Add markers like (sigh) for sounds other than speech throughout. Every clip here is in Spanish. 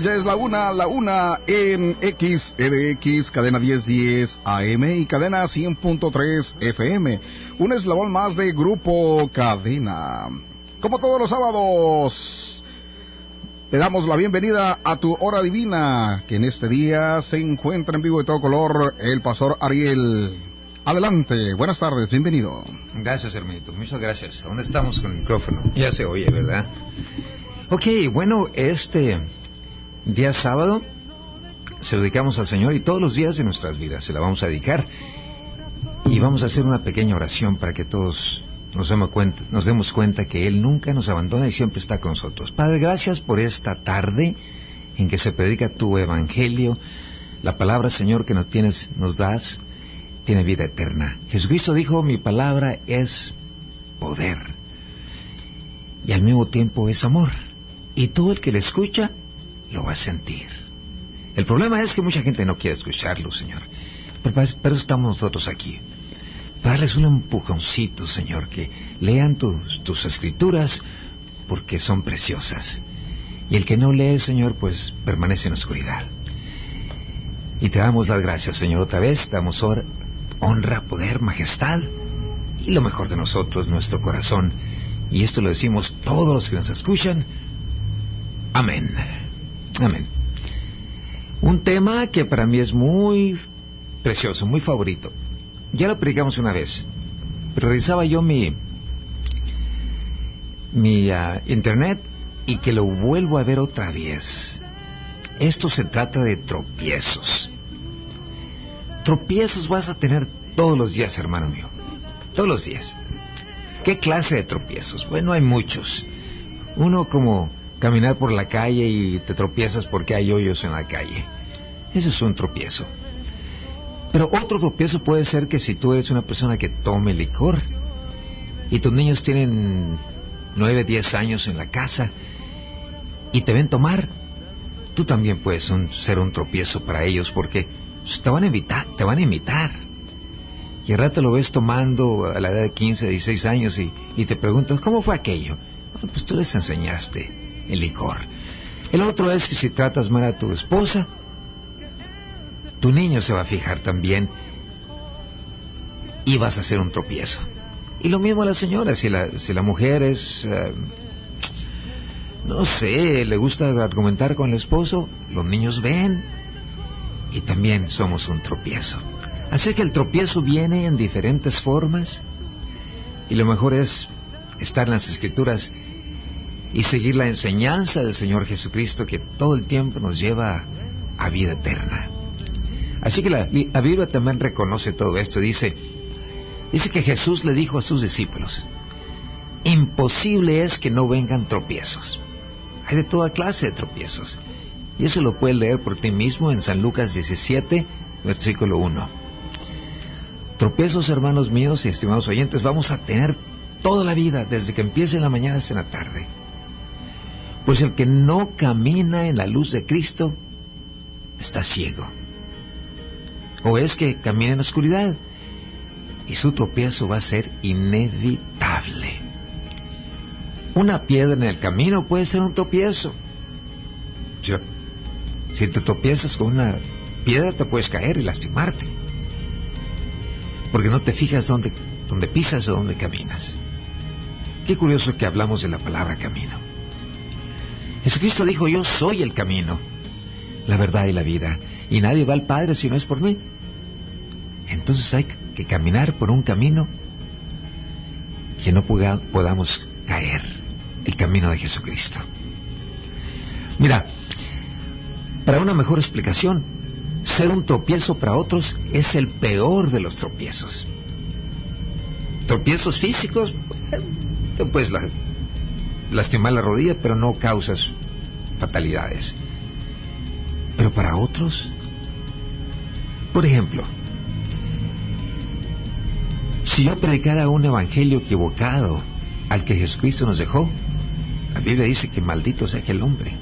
ya es la una, la una en XEDX, cadena 1010 AM y cadena 100.3 FM. Un eslabón más de Grupo Cadena. Como todos los sábados, te damos la bienvenida a tu hora divina, que en este día se encuentra en vivo de todo color el pastor Ariel. Adelante, buenas tardes, bienvenido. Gracias, hermanito, muchas gracias. ¿Dónde estamos con el micrófono? Ya se oye, ¿verdad? Ok, bueno, este día sábado se lo dedicamos al Señor y todos los días de nuestras vidas se la vamos a dedicar. Y vamos a hacer una pequeña oración para que todos nos demos cuenta, nos demos cuenta que Él nunca nos abandona y siempre está con nosotros. Padre, gracias por esta tarde en que se predica tu evangelio. La palabra, Señor, que nos tienes, nos das, tiene vida eterna. Jesucristo dijo, mi palabra es poder. Y al mismo tiempo es amor. Y todo el que le escucha lo va a sentir. El problema es que mucha gente no quiere escucharlo, Señor. Pero estamos nosotros aquí. Para darles un empujoncito, Señor, que lean tus, tus escrituras porque son preciosas. Y el que no lee, Señor, pues permanece en oscuridad. Y te damos las gracias, Señor, otra vez. Te damos honra, poder, majestad y lo mejor de nosotros, nuestro corazón. Y esto lo decimos todos los que nos escuchan Amén. Amén. Un tema que para mí es muy precioso, muy favorito. Ya lo predicamos una vez, revisaba yo mi, mi ah, internet y que lo vuelvo a ver otra vez. Esto se trata de tropiezos. Tropiezos vas a tener todos los días, hermano mío. Todos los días. ¿Qué clase de tropiezos? Bueno, hay muchos. Uno como caminar por la calle y te tropiezas porque hay hoyos en la calle. Ese es un tropiezo. Pero otro tropiezo puede ser que si tú eres una persona que tome licor y tus niños tienen nueve, diez años en la casa y te ven tomar, tú también puedes ser un tropiezo para ellos porque te van a imitar, te van a imitar. Y al rato lo ves tomando a la edad de 15, 16 años y, y te preguntas, ¿cómo fue aquello? Bueno, pues tú les enseñaste el licor. El otro es que si tratas mal a tu esposa, tu niño se va a fijar también y vas a hacer un tropiezo. Y lo mismo a la señora, si la, si la mujer es, eh, no sé, le gusta argumentar con el esposo, los niños ven y también somos un tropiezo. Así que el tropiezo viene en diferentes formas y lo mejor es estar en las escrituras y seguir la enseñanza del Señor Jesucristo que todo el tiempo nos lleva a vida eterna. Así que la, Biblia también reconoce todo esto. Dice, dice que Jesús le dijo a sus discípulos, imposible es que no vengan tropiezos. Hay de toda clase de tropiezos. Y eso lo puedes leer por ti mismo en San Lucas 17, versículo 1. Tropiezos, hermanos míos y estimados oyentes, vamos a tener toda la vida, desde que empiece en la mañana hasta en la tarde. Pues el que no camina en la luz de Cristo está ciego. O es que camina en la oscuridad y su tropiezo va a ser inevitable. Una piedra en el camino puede ser un tropiezo. Si te tropiezas con una piedra te puedes caer y lastimarte. Porque no te fijas dónde, dónde pisas o dónde caminas. Qué curioso que hablamos de la palabra camino. Jesucristo dijo, yo soy el camino, la verdad y la vida, y nadie va al Padre si no es por mí. Entonces hay que caminar por un camino que no podamos caer, el camino de Jesucristo. Mira, para una mejor explicación, ser un tropiezo para otros es el peor de los tropiezos. Tropiezos físicos, pues la, lastimar la rodilla, pero no causas fatalidades. Pero para otros, por ejemplo, si yo predicara un evangelio equivocado al que Jesucristo nos dejó, la Biblia dice que maldito sea aquel hombre.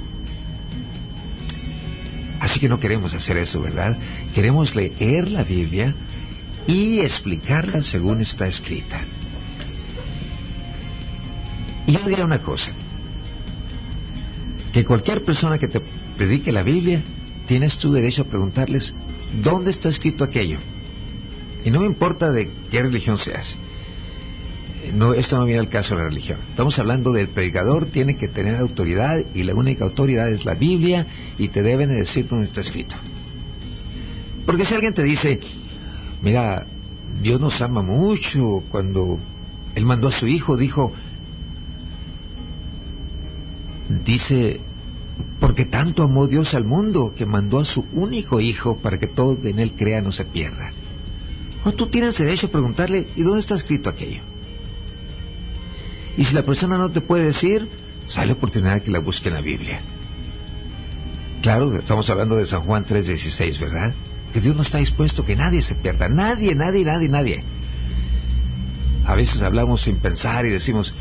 Así que no queremos hacer eso, ¿verdad? Queremos leer la Biblia y explicarla según está escrita. Y yo diría una cosa, que cualquier persona que te predique la Biblia, tienes tu derecho a preguntarles dónde está escrito aquello. Y no me importa de qué religión seas. No, esto no viene al caso de la religión. Estamos hablando del predicador, tiene que tener autoridad y la única autoridad es la Biblia y te deben decir dónde está escrito. Porque si alguien te dice, mira, Dios nos ama mucho, cuando Él mandó a su Hijo, dijo, dice, porque tanto amó Dios al mundo que mandó a su único Hijo para que todo en Él crea no se pierda. No, tú tienes derecho a preguntarle, ¿y dónde está escrito aquello? Y si la persona no te puede decir, sale la oportunidad que la busque en la Biblia. Claro, estamos hablando de San Juan 3:16, ¿verdad? Que Dios no está dispuesto que nadie se pierda, nadie, nadie, nadie, nadie. A veces hablamos sin pensar y decimos,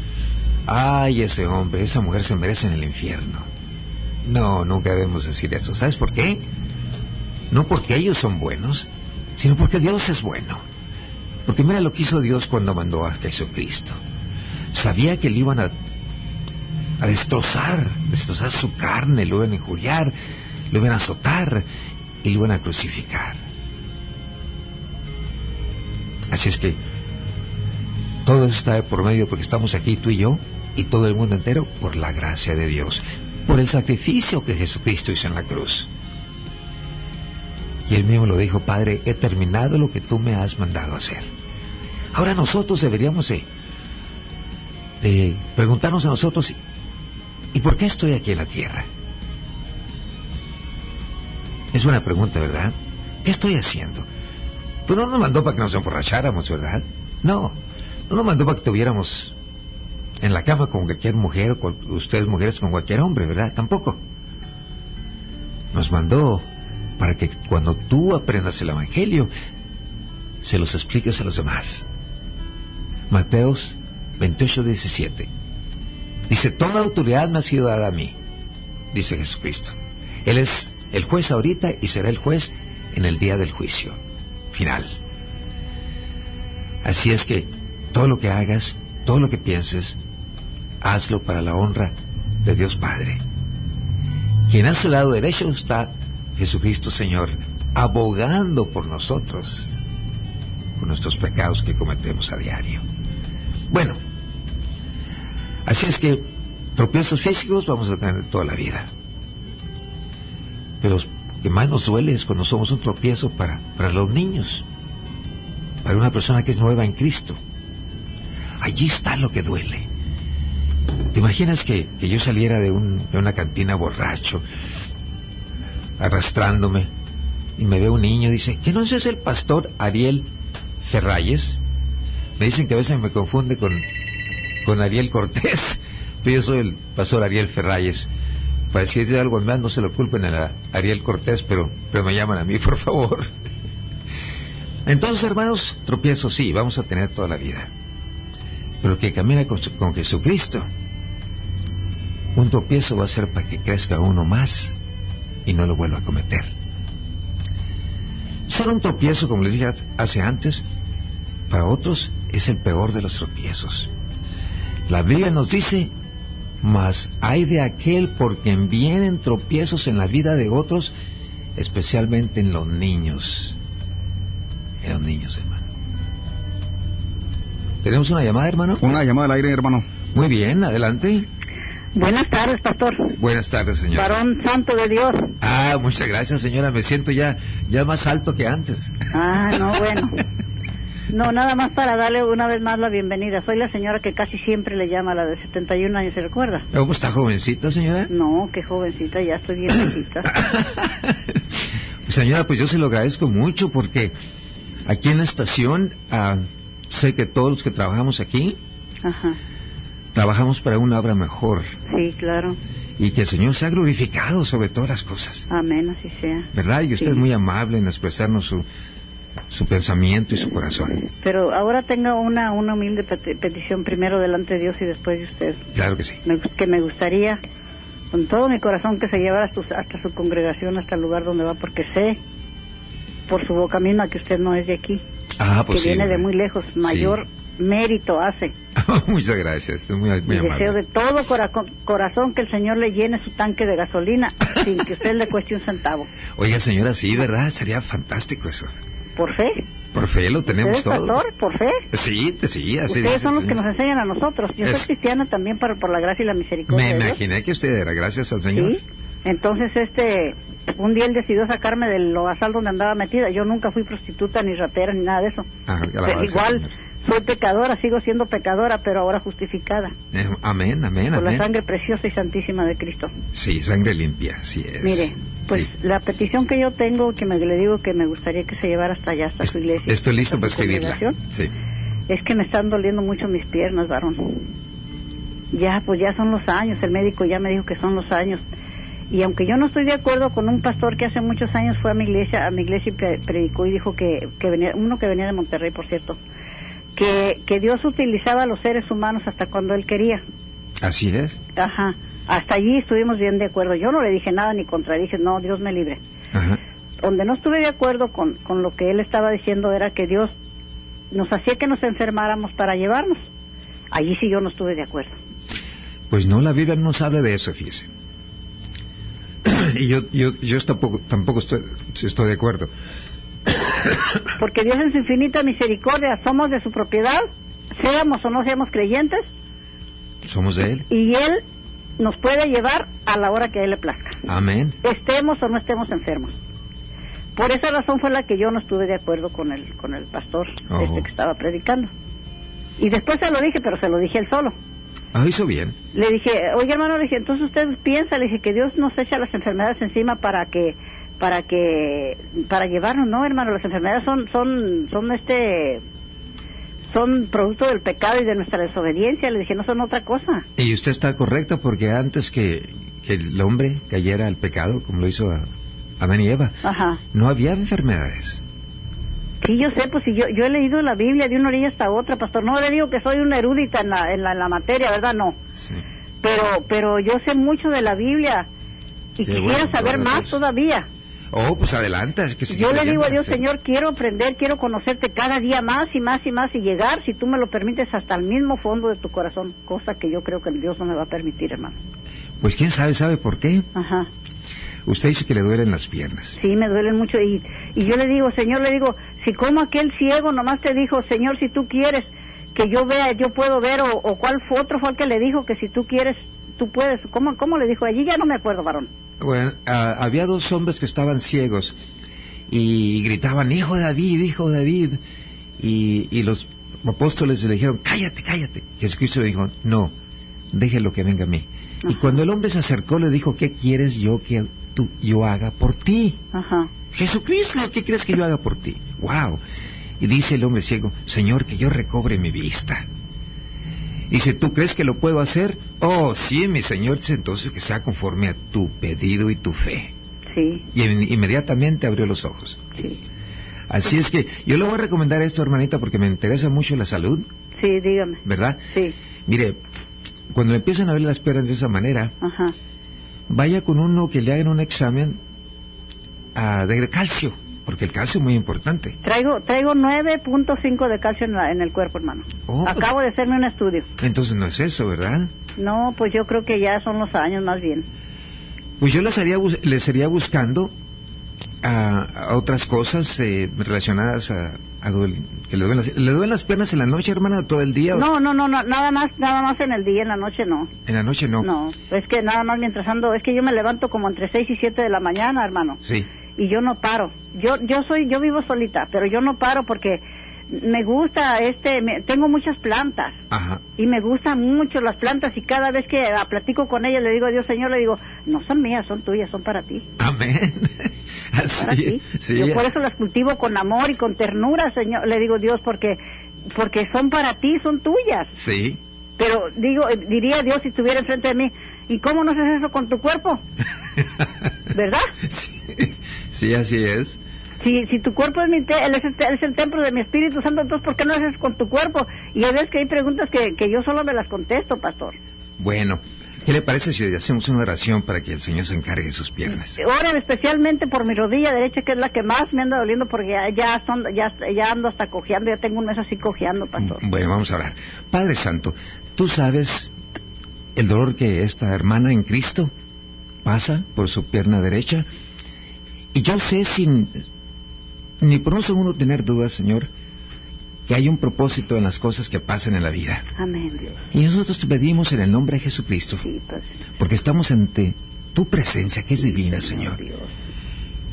ay, ese hombre, esa mujer se merece en el infierno. No, nunca debemos decir eso. ¿Sabes por qué? No porque ellos son buenos, sino porque Dios es bueno. Porque mira lo que hizo Dios cuando mandó a Jesucristo. Sabía que le iban a, a destrozar, destrozar su carne, lo iban a injuriar, lo iban a azotar y lo iban a crucificar. Así es que todo eso está por medio porque estamos aquí tú y yo y todo el mundo entero por la gracia de Dios, por el sacrificio que Jesucristo hizo en la cruz. Y él mismo lo dijo, Padre, he terminado lo que tú me has mandado hacer. Ahora nosotros deberíamos de, de preguntarnos a nosotros, ¿y por qué estoy aquí en la tierra? Es una pregunta, ¿verdad? ¿Qué estoy haciendo? Pues no nos mandó para que nos emborracháramos, ¿verdad? No, no mandó para que estuviéramos en la cama con cualquier mujer, o ustedes mujeres con cualquier hombre, ¿verdad? Tampoco. Nos mandó para que cuando tú aprendas el Evangelio, se los expliques a los demás. Mateos 28, 17. Dice, toda autoridad me ha sido dada a mí, dice Jesucristo. Él es el juez ahorita y será el juez en el día del juicio final. Así es que todo lo que hagas, todo lo que pienses, hazlo para la honra de Dios Padre. Quien a su lado derecho está Jesucristo Señor, abogando por nosotros, por nuestros pecados que cometemos a diario. Bueno, así es que tropiezos físicos vamos a tener toda la vida. Pero lo que más nos duele es cuando somos un tropiezo para, para los niños, para una persona que es nueva en Cristo. Allí está lo que duele. ¿Te imaginas que, que yo saliera de, un, de, una cantina borracho, arrastrándome, y me ve un niño dice, ¿que no es el pastor Ariel Ferrayes? Me dicen que a veces me confunde con, con Ariel Cortés, pero (laughs) yo soy el pastor Ariel Ferrayes. Para dice algo más, no se lo culpen a Ariel Cortés, pero, pero me llaman a mí, (laughs) por favor. Entonces, hermanos, tropiezos sí, vamos a tener toda la vida. Pero que camina con, con Jesucristo, un tropiezo va a ser para que crezca uno más y no lo vuelva a cometer. Solo un tropiezo, como les dije hace antes, para otros es el peor de los tropiezos. La Biblia nos dice, mas hay de aquel por quien vienen tropiezos en la vida de otros, especialmente en los niños. En los niños, hermano. ¿Tenemos una llamada, hermano? Una llamada al aire, hermano. Muy bien, adelante. Buenas tardes, pastor. Buenas tardes, señora. Varón santo de Dios. Ah, muchas gracias, señora. Me siento ya, ya más alto que antes. Ah, no, (laughs) bueno. No, nada más para darle una vez más la bienvenida. Soy la señora que casi siempre le llama, la de 71 años, ¿se recuerda? ¿Cómo está jovencita, señora? No, qué jovencita, ya estoy bien viejita. (laughs) señora, pues yo se lo agradezco mucho porque aquí en la estación ah, sé que todos los que trabajamos aquí Ajá. trabajamos para una obra mejor. Sí, claro. Y que el Señor sea glorificado sobre todas las cosas. Amén, así sea. ¿Verdad? Y usted Sí. es muy amable en expresarnos su, su pensamiento y su corazón. Pero ahora tengo una, una humilde peti- petición, primero delante de Dios y después de usted. Claro que sí. Me que me gustaría, con todo mi corazón, que se llevara hasta, su- hasta su congregación, hasta el lugar donde va, porque sé, por su boca misma, que usted no es de aquí, Ah, pues que sí. viene de muy lejos. Mayor mérito hace (laughs) Muchas gracias, muy, muy y amable. deseo de todo corazón que el Señor le llene su tanque de gasolina (laughs) sin que usted le cueste un centavo. Oiga, señora, sí, ¿verdad? Sería fantástico eso. Por fe. Por fe lo tenemos ¿Usted es todo. pastor? ¿Por fe? Sí, sí, así Ustedes dice son los que Señor. nos enseñan a nosotros. Yo Es- soy cristiana también por, por la gracia y la misericordia Me de Dios. imaginé que usted era, gracias al Señor. Sí. Entonces, este, un día él decidió sacarme del lodazal donde andaba metida. Yo nunca fui prostituta, ni ratera, ni nada de eso. Ah, alabado sea el Igual, Señor. soy pecadora, sigo siendo pecadora, pero ahora justificada. Eh, amén, amén, Por la amén. sangre preciosa y santísima de Cristo. Sí, sangre limpia, sí es. Mire, pues Sí. la petición que yo tengo, que me le digo que me gustaría que se llevara hasta allá, hasta su iglesia. Estoy listo para escribirla. Sí. Es que me están doliendo mucho mis piernas, varón. Ya, pues ya son los años, el médico ya me dijo que son los años. Y aunque yo no estoy de acuerdo con un pastor que hace muchos años fue a mi iglesia, a mi iglesia y pre- predicó y dijo que, que venía, uno que venía de Monterrey, por cierto, que, que Dios utilizaba a los seres humanos hasta cuando Él quería. Así es. Ajá. Hasta allí estuvimos bien de acuerdo. Yo no le dije nada ni contradije, no, Dios me libre. Ajá. Donde no estuve de acuerdo con, con lo que él estaba diciendo era que Dios nos hacía que nos enfermáramos para llevarnos. Allí sí yo no estuve de acuerdo. Pues no, la Biblia no nos habla de eso, fíjese. (laughs) y yo, yo, yo tampoco, tampoco estoy, estoy de acuerdo. Porque Dios en su infinita misericordia somos de su propiedad, seamos o no seamos creyentes, Somos de Él. y Él nos puede llevar a la hora que a Él le plazca, Amén. estemos o no estemos enfermos. Por esa razón fue la que yo no estuve de acuerdo con el, con el pastor este que estaba predicando. Y después se lo dije, pero se lo dije él solo. Ah, hizo bien. Le dije, oye hermano, le dije, entonces usted piensa, le dije que Dios nos echa las enfermedades encima para que, para que, para llevarnos, no hermano, las enfermedades son, son, son este, son producto del pecado y de nuestra desobediencia, le dije, no son otra cosa. Y usted está correcto porque antes que, que el hombre cayera al pecado, como lo hizo a Adán y Eva, Ajá. no había enfermedades. Sí, yo sé, pues si yo, yo he leído la Biblia de una orilla hasta otra, pastor, no le digo que soy una erudita en la, en la, en la materia, ¿verdad? No. Sí. Pero, pero yo sé mucho de la Biblia y Qué quisiera bueno, saber más Dios. todavía. Oh, pues adelante. Es que Yo le digo a Dios. Señor, quiero aprender, quiero conocerte cada día más y más y más y llegar, si tú me lo permites, hasta el mismo fondo de tu corazón, cosa que yo creo que Dios no me va a permitir, hermano. Pues quién sabe, ¿sabe por qué? Ajá. Usted dice que le duelen las piernas. Sí, me duelen mucho y, y yo le digo, Señor, le digo, si como aquel ciego nomás te dijo, Señor, si tú quieres que yo vea, yo puedo ver, o, o cuál fue otro fue el que le dijo que si tú quieres, tú puedes. ¿Cómo, cómo le dijo? Allí ya no me acuerdo, varón. Bueno, ah, había dos hombres que estaban ciegos y gritaban, hijo de David, hijo de David. Y, y los apóstoles le dijeron, cállate, cállate. Jesucristo le dijo, no, déjelo que venga a mí. Y cuando el hombre se acercó le dijo, ¿qué quieres yo que tú, yo haga por ti? Ajá. Jesucristo, ¿qué crees que yo haga por ti? Wow. Y dice el hombre ciego, Señor, que yo recobre mi vista. Dice, ¿tú crees que lo puedo hacer? Oh, sí, mi Señor, dice entonces que sea conforme a tu pedido y tu fe. Sí, Y in- inmediatamente abrió los ojos. sí. Así es que yo le voy a recomendar esto, hermanita, porque me interesa mucho la salud, Sí, dígame. ¿verdad? Sí, Mire, cuando empiezan a ver las piernas de esa manera, ajá. Vaya con uno que le hagan un examen ah, de calcio, porque el calcio es muy importante. Traigo, traigo 9.5 de calcio en, la- en el cuerpo, hermano. Oh, pues- Acabo de hacerme un estudio. Entonces no es eso, ¿verdad? No, pues yo creo que ya son los años más bien. Pues yo les, haría, les iría buscando a, a otras cosas eh, relacionadas a, que le duelen, las, ¿le duelen las piernas en la noche, hermana, todo el día? no, no, no, nada más, nada más en el día, en la noche no. En la noche no. No, es que nada más mientras ando, es que yo me levanto como entre 6 y 7 de la mañana, hermano, Sí. y yo no paro. Yo yo soy yo vivo solita, pero yo no paro porque me gusta este me- tengo muchas plantas Ajá. y me gustan mucho las plantas y cada vez que ah, platico con ellas le digo a Dios, Señor, le digo, no son mías, son tuyas, son para ti. Amén. (laughs) (laughs) Ti. sí. Yo por eso las cultivo con amor y con ternura, Señor, le digo Dios, porque porque son para ti, son tuyas. Sí. Pero digo, eh, diría Dios si estuviera enfrente de mí, ¿y cómo no haces eso con tu cuerpo? (laughs) ¿Verdad? Sí, sí, así es. Si, si tu cuerpo es, mi te- es, el, te- es el templo de mi Espíritu Santo, entonces ¿por qué no haces con tu cuerpo? Y hay veces que hay preguntas que, que yo solo me las contesto, pastor. Bueno, ¿Qué le parece si hacemos una oración para que el Señor se encargue de sus piernas? Oren especialmente por mi rodilla derecha, que es la que más me anda doliendo porque ya, ya, son, ya, ya ando hasta cojeando, ya tengo un mes así cojeando, pastor. Bueno, vamos a orar. Padre Santo, tú sabes el dolor que esta hermana en Cristo pasa por su pierna derecha. Y yo sé sin ni por un segundo tener dudas, Señor, que hay un propósito en las cosas que pasan en la vida. Amén, Dios. Y nosotros te pedimos en el nombre de Jesucristo, Sí, porque estamos ante tu presencia que es divina, Señor. Dios.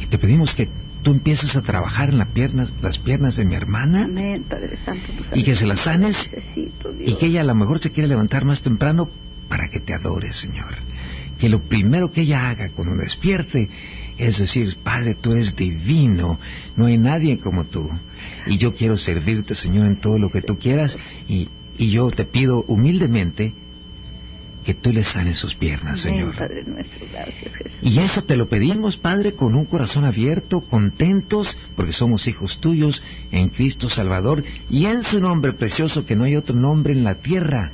Y te pedimos que tú empieces a trabajar en las piernas, las piernas de mi hermana Amén, Padre Santo. y que se las sanes Necesito, y que ella a lo mejor se quiere levantar más temprano para que te adore, Señor. Que lo primero que ella haga cuando despierte es decir, Padre, tú eres divino, no hay nadie como tú. Y yo quiero servirte, Señor, en todo lo que tú quieras. Y, y yo te pido humildemente que tú le sanes sus piernas, Señor. Padre nuestro, gracias, Jesús. Y eso te lo pedimos, Padre, con un corazón abierto, contentos, porque somos hijos tuyos en Cristo Salvador y en su nombre precioso, que no hay otro nombre en la tierra,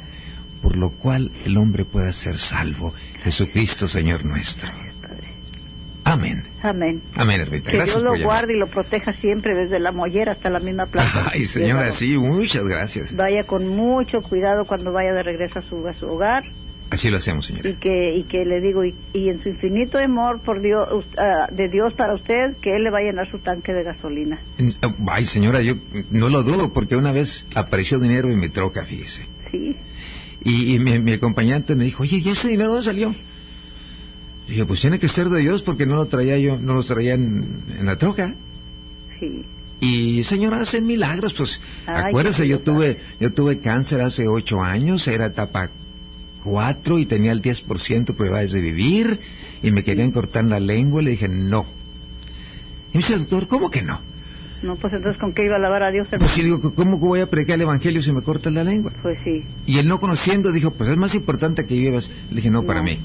por lo cual el hombre pueda ser salvo. Jesucristo, Señor nuestro. Amén. Amén. Amén, hermanita. Que Gracias Dios lo guarde y lo proteja siempre, desde la mollera hasta la misma plaza. Ay, señora, sí, muchas gracias. Vaya con mucho cuidado cuando vaya de regreso a su, a su hogar Así lo hacemos, señora. y que, y que le digo, y, y en su infinito amor por Dios, ah, de Dios para usted, que Él le va a llenar su tanque de gasolina. Ay, señora, yo no lo dudo, porque una vez apareció dinero en mi troca, fíjese. Sí, Y, y mi, mi acompañante me dijo, oye, ¿y ese dinero dónde salió? Dije, pues tiene que ser de Dios porque no lo traía yo, no lo traía en, en la troca. sí. Y señora, hacen milagros, pues Ay, acuérdese, yo tuve, yo tuve cáncer hace ocho años, era etapa cuatro y tenía el 10% de probabilidades de vivir y me querían cortar la lengua y le dije, no. Y me dice, doctor, ¿cómo que no? No, pues entonces, ¿con qué iba a alabar a Dios? Pues hermano? sí, digo, ¿cómo voy a predicar el evangelio si me cortan la lengua? Pues sí, Y él no conociendo dijo, pues es más importante que vivas. Le dije, no, para No. mí.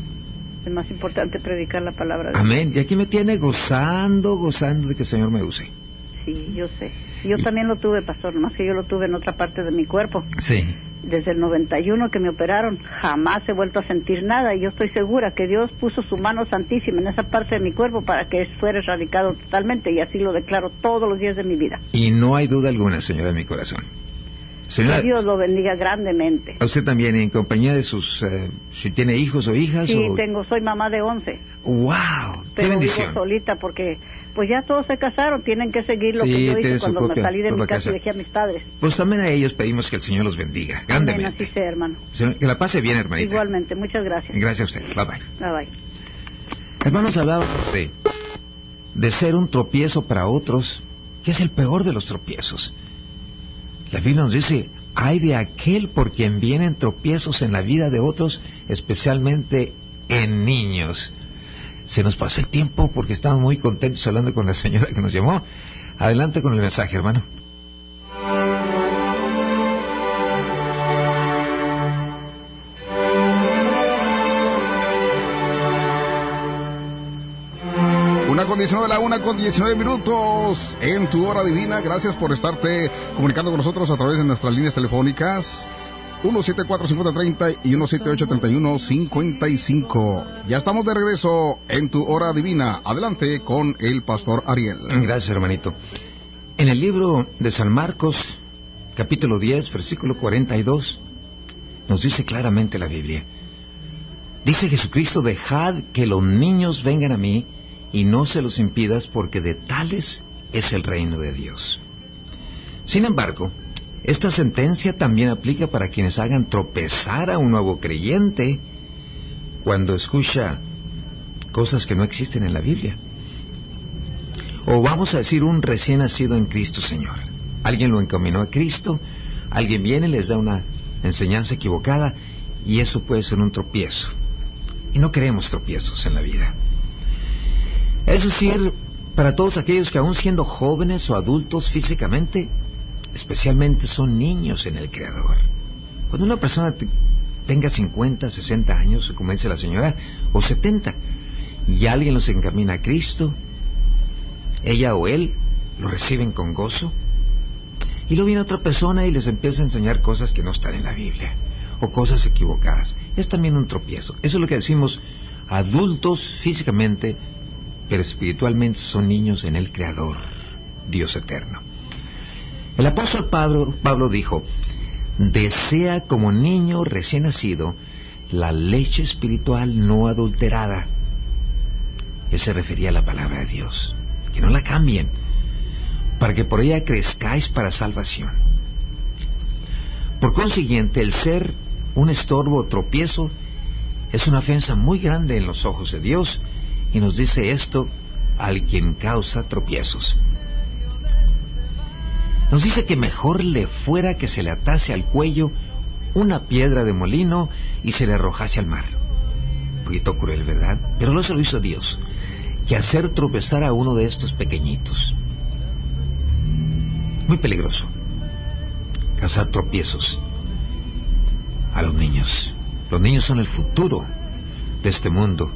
Es más importante predicar la palabra de Dios. Amén. Y aquí me tiene gozando, gozando de que el Señor me use. Sí, yo sé. Yo también lo tuve, pastor, nomás que yo lo tuve en otra parte de mi cuerpo. Sí. Desde el 91 que me operaron, jamás he vuelto a sentir nada y yo estoy segura que Dios puso su mano santísima en esa parte de mi cuerpo para que fuera erradicado totalmente y así lo declaro todos los días de mi vida. Y no hay duda alguna, señora, en mi corazón. Señora, Que Dios lo bendiga grandemente. a usted también, en compañía de sus, eh, si tiene hijos o hijas Sí, o... tengo, soy mamá de 11, ¡Wow! ¡Qué pero vivo bendición! solita porque pues ya todos se casaron, tienen que seguir lo Sí, que yo hice cuando me propia- salí de mi propia casa y casa. dejé a mis padres. Pues también a ellos pedimos que el Señor los bendiga, Amén, grandemente. así sea, hermano. Que la pase bien, hermanita. Igualmente, muchas gracias. Gracias a usted. Bye bye. Bye bye. Hermanos, hablábamos de, de ser un tropiezo para otros, que es el peor de los tropiezos. La Biblia nos dice, hay de aquel por quien vienen tropiezos en la vida de otros, especialmente en niños. Se nos pasó el tiempo porque estamos muy contentos hablando con la señora que nos llamó. Adelante con el mensaje, hermano. Una con 19, la una con 19 minutos en tu hora divina. Gracias por estarte comunicando con nosotros a través de nuestras líneas telefónicas. 174-5030 y 178-3155. Ya estamos de regreso en tu hora divina. Adelante con el pastor Ariel. Gracias, hermanito. En el libro de San Marcos, capítulo 10, versículo 42, nos dice claramente la Biblia. Dice Jesucristo, dejad que los niños vengan a mí y no se los impidas porque de tales es el reino de Dios. Sin embargo, esta sentencia también aplica para quienes hagan tropezar a un nuevo creyente cuando escucha cosas que no existen en la Biblia. O vamos a decir un recién nacido en Cristo, Señor. Alguien lo encaminó a Cristo, alguien viene y les da una enseñanza equivocada y eso puede ser un tropiezo. Y no queremos tropiezos en la vida. Es decir, para todos aquellos que aún siendo jóvenes o adultos físicamente, especialmente son niños en el Creador. Cuando una persona te- tenga 50, 60 años, como dice la señora, o 70, y alguien los encamina a Cristo, ella o él lo reciben con gozo, y luego viene otra persona y les empieza a enseñar cosas que no están en la Biblia, o cosas equivocadas. es también un tropiezo. Eso es lo que decimos adultos físicamente, pero espiritualmente son niños en el Creador, Dios eterno. El apóstol Pablo, Pablo dijo, desea como niño recién nacido la leche espiritual no adulterada. Él se refería a la palabra de Dios. Que no la cambien, para que por ella crezcáis para salvación. Por consiguiente, el ser un estorbo o tropiezo es una ofensa muy grande en los ojos de Dios y nos dice esto al quien causa tropiezos. Nos dice que mejor le fuera que se le atase al cuello una piedra de molino y se le arrojase al mar. Un poquito cruel, ¿verdad? Pero no se lo hizo Dios, que hacer tropezar a uno de estos pequeñitos. Muy peligroso. Causar tropiezos a los niños. Los niños son el futuro de este mundo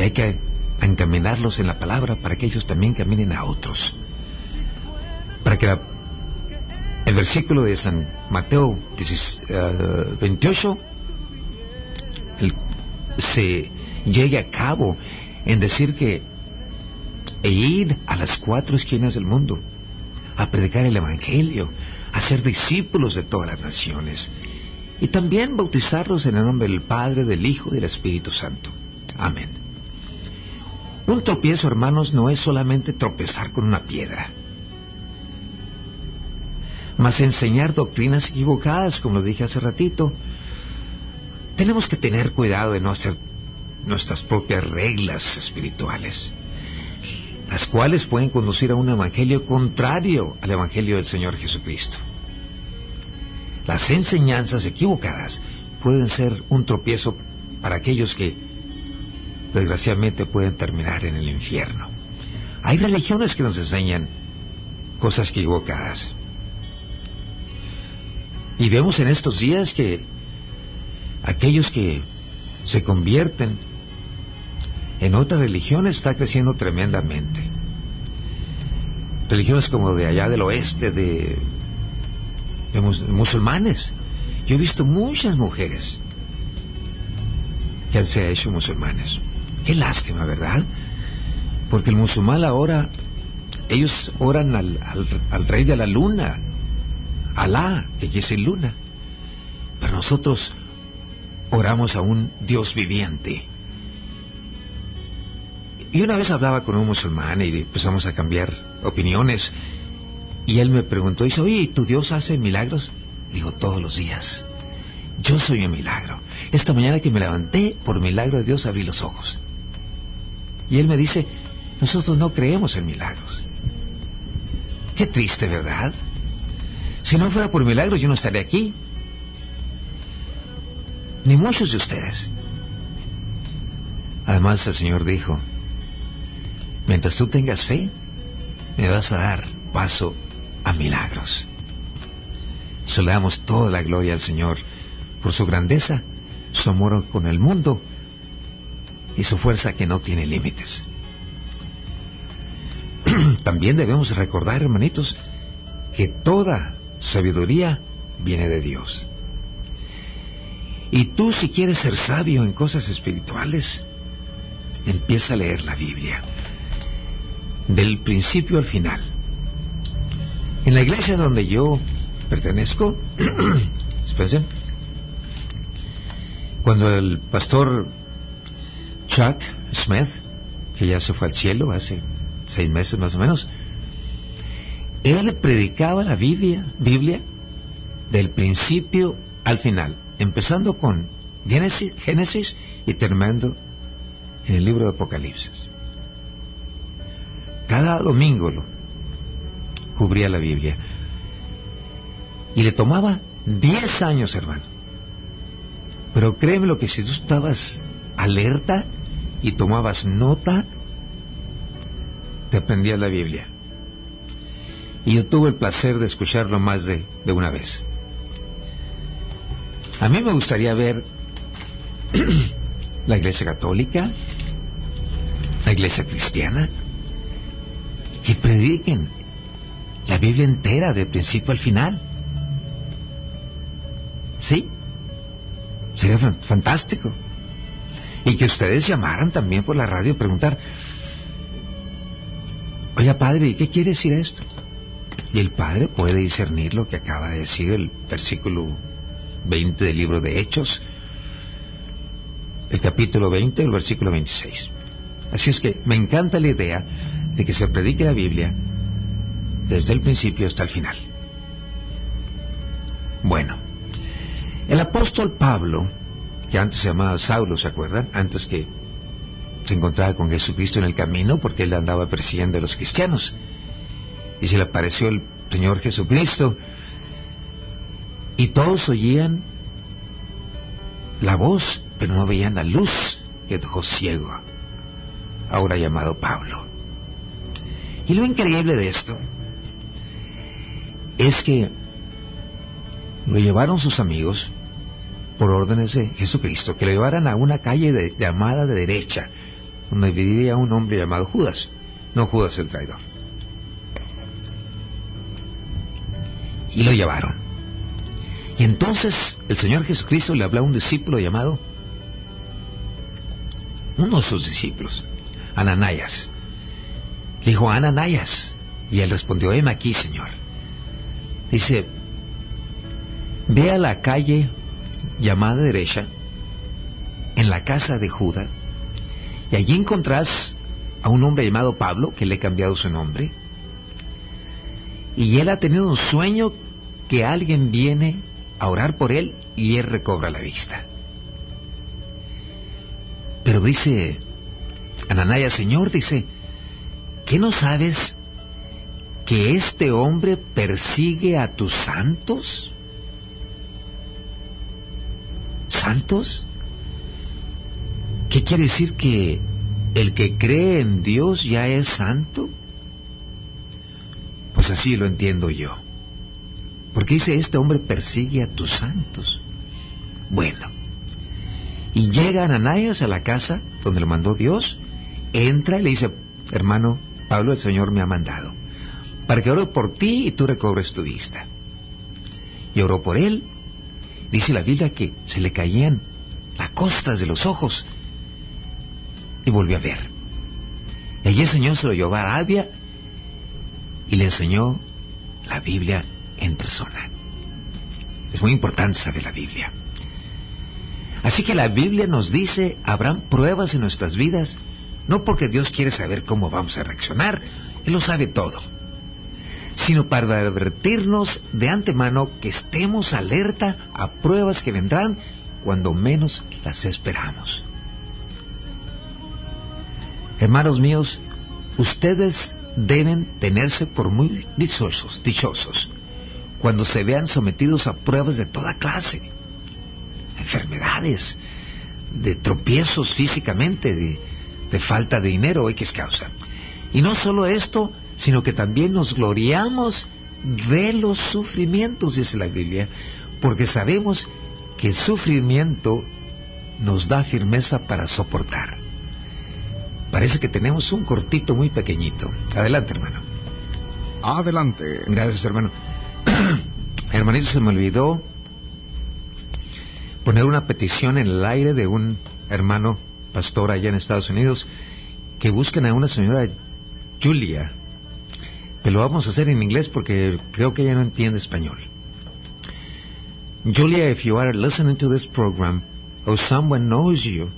y hay que encaminarlos en la palabra para que ellos también caminen a otros. Para que el versículo de San Mateo 28 eh, se llegue a cabo en decir que e ir a las cuatro esquinas del mundo a predicar el Evangelio, a ser discípulos de todas las naciones y también bautizarlos en el nombre del Padre, del Hijo y del Espíritu Santo. Amén. Un tropiezo, hermanos, no es solamente tropezar con una piedra, mas enseñar doctrinas equivocadas, como lo dije hace ratito. Tenemos que tener cuidado de no hacer nuestras propias reglas espirituales, las cuales pueden conducir a un evangelio contrario al evangelio del Señor Jesucristo. Las enseñanzas equivocadas pueden ser un tropiezo para aquellos que desgraciadamente pueden terminar en el infierno. Hay religiones que nos enseñan cosas equivocadas. Y vemos en estos días que aquellos que se convierten en otras religiones está creciendo tremendamente. Religiones como de allá del oeste, de musulmanes. Yo he visto muchas mujeres que han se hecho musulmanes. Qué lástima, ¿verdad? Porque el musulmán ahora, ellos oran al, al, rey de la luna, Alá, que es el luna. Pero nosotros oramos a un Dios viviente. Y una vez hablaba con un musulmán y empezamos a cambiar opiniones y él me preguntó, dice, oye, ¿tu Dios hace milagros? Digo, todos los días. Yo soy un milagro. Esta mañana que me levanté, por milagro de Dios abrí los ojos. Y él me dice, nosotros no creemos en milagros. Qué triste, ¿verdad? Si no fuera por milagros, yo no estaría aquí. Ni muchos de ustedes. Además, el Señor dijo, mientras tú tengas fe, me vas a dar paso a milagros. Se le damos toda la gloria al Señor por su grandeza, su amor con el mundo y su fuerza que no tiene límites. (clears throat) También debemos recordar, hermanitos, que toda sabiduría viene de Dios. Y tú si quieres ser sabio en cosas espirituales, empieza a leer la Biblia, del principio al final. En la iglesia donde yo pertenezco, (clears throat) cuando el pastor Chuck Smith, que ya se fue al cielo hace seis meses más o menos, él predicaba la Biblia, Biblia del principio al final, empezando con Génesis, Génesis y terminando en el libro de Apocalipsis. Cada domingo lo, cubría la Biblia. Y le tomaba 10 años, hermano. Pero créeme lo que si tú estabas alerta y tomabas nota, te aprendías la Biblia. Y yo tuve el placer de escucharlo más de, de una vez. A mí me gustaría ver (clears throat) la iglesia católica, la iglesia cristiana, que prediquen la Biblia entera, de principio al final. ¿Sí? Sería fantástico. Y que ustedes llamaran también por la radio a preguntar, oye padre, ¿qué quiere decir esto? Y el padre puede discernir lo que acaba de decir el versículo 20 del libro de Hechos, el capítulo 20, el versículo 26. Así es que me encanta la idea de que se predique la Biblia desde el principio hasta el final. Bueno, el apóstol Pablo, que antes se llamaba Saulo, ¿se acuerdan? Antes que se encontraba con Jesucristo en el camino porque él andaba persiguiendo a los cristianos. Y se le apareció el Señor Jesucristo y todos oían la voz, pero no veían la luz que dejó ciego, ahora llamado Pablo. Y lo increíble de esto es que lo llevaron sus amigos por órdenes de Jesucristo, que lo llevaran a una calle llamada de derecha, donde vivía un hombre llamado Judas, no Judas el traidor. Y lo llevaron. Y entonces el Señor Jesucristo le habló a un discípulo llamado, uno de sus discípulos, Ananias. Le dijo, Ananias. Y él respondió, heme aquí, Señor. Dice, ve a la calle llamada derecha, en la casa de Judá, y allí encontrás a un hombre llamado Pablo, que le he cambiado su nombre, y él ha tenido un sueño que alguien viene a orar por él y él recobra la vista. Pero dice Ananaya, Señor, dice, ¿qué no sabes que este hombre persigue a tus santos? ¿Santos? ¿Qué quiere decir que el que cree en Dios ya es santo? Pues así lo entiendo yo. Porque dice, este hombre persigue a tus santos. Bueno, y llega Ananias a la casa donde lo mandó Dios, entra y le dice, hermano Pablo, el Señor me ha mandado para que ore por ti y tú recobres tu vista. Y oró por él. Dice la Biblia que se le caían las costas de los ojos y volvió a ver. Y allí el Señor se lo llevó a Arabia y le enseñó la Biblia en persona. Es muy importante saber la Biblia. Así que la Biblia nos dice, habrán pruebas en nuestras vidas, no porque Dios quiere saber cómo vamos a reaccionar, Él lo sabe todo sino para advertirnos de antemano que estemos alerta a pruebas que vendrán cuando menos las esperamos. Hermanos míos, ustedes deben tenerse por muy dichosos, dichosos cuando se vean sometidos a pruebas de toda clase, enfermedades, de tropiezos físicamente, de, de falta de dinero, X causa. Y no solo esto, sino que también nos gloriamos de los sufrimientos, dice la Biblia, porque sabemos que el sufrimiento nos da firmeza para soportar. Parece que tenemos un cortito muy pequeñito. Adelante, hermano. Adelante. Gracias, hermano. (clears throat) Hermanito, se me olvidó poner una petición en el aire de un hermano pastor allá en Estados Unidos que busquen a una señora Julia que lo vamos a hacer en inglés porque creo que ella no entiende español. Julia, if you are listening to this program or someone knows you,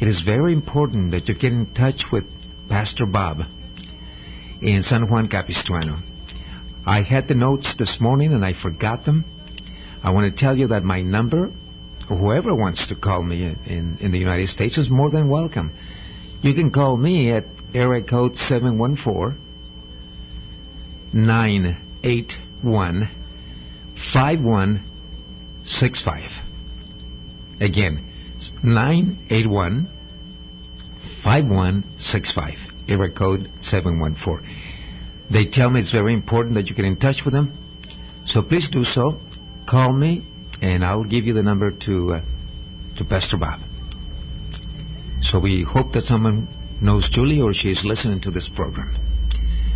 it is very important that you get in touch with Pastor Bob in San Juan Capistrano. I had the notes this morning and I forgot them. I want to tell you that my number, whoever wants to call me in, in the United States, is more than welcome. You can call me at area code 714 981 5165. Again, 981 5165. Area code 714. They tell me it's very important that you get in touch with them. So please do so. Call me and I'll give you the number to, uh, to Pastor Bob. So we hope that someone knows Julie or she is listening to this program.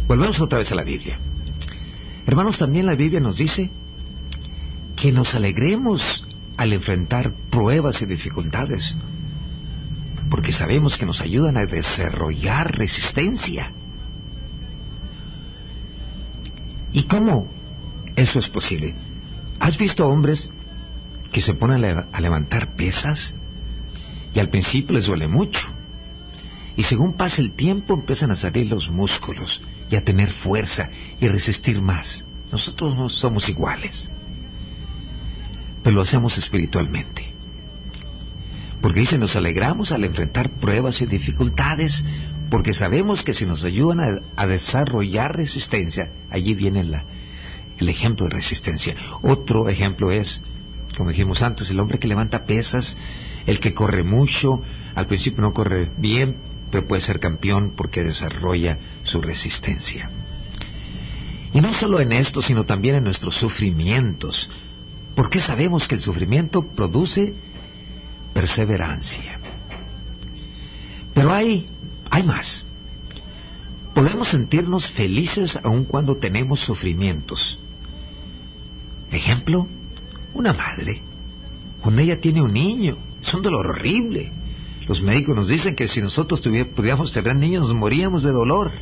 Volvemos otra vez a la Biblia. Hermanos, también la Biblia nos dice que nos alegremos al enfrentar pruebas y dificultades, porque sabemos que nos ayudan a desarrollar resistencia. ¿Y cómo eso es posible? ¿Has visto hombres que se ponen a levantar pesas y al principio les duele mucho? Y según pasa el tiempo empiezan a salir los músculos y a tener fuerza y resistir más. Nosotros no somos iguales, pero lo hacemos espiritualmente. Porque dice, nos alegramos al enfrentar pruebas y dificultades, porque sabemos que si nos ayudan a, desarrollar resistencia, allí viene la, el ejemplo de resistencia. Otro ejemplo es, como dijimos antes, el hombre que levanta pesas, el que corre mucho, al principio no corre bien, pero puede ser campeón porque desarrolla su resistencia. Y no solo en esto, sino también en nuestros sufrimientos, porque sabemos que el sufrimiento produce perseverancia. Pero hay, hay más. Podemos sentirnos felices aun cuando tenemos sufrimientos. Ejemplo, una madre. Cuando ella tiene un niño, es un dolor horrible. Los médicos nos dicen que si nosotros pudiéramos tener niños nos moríamos de dolor.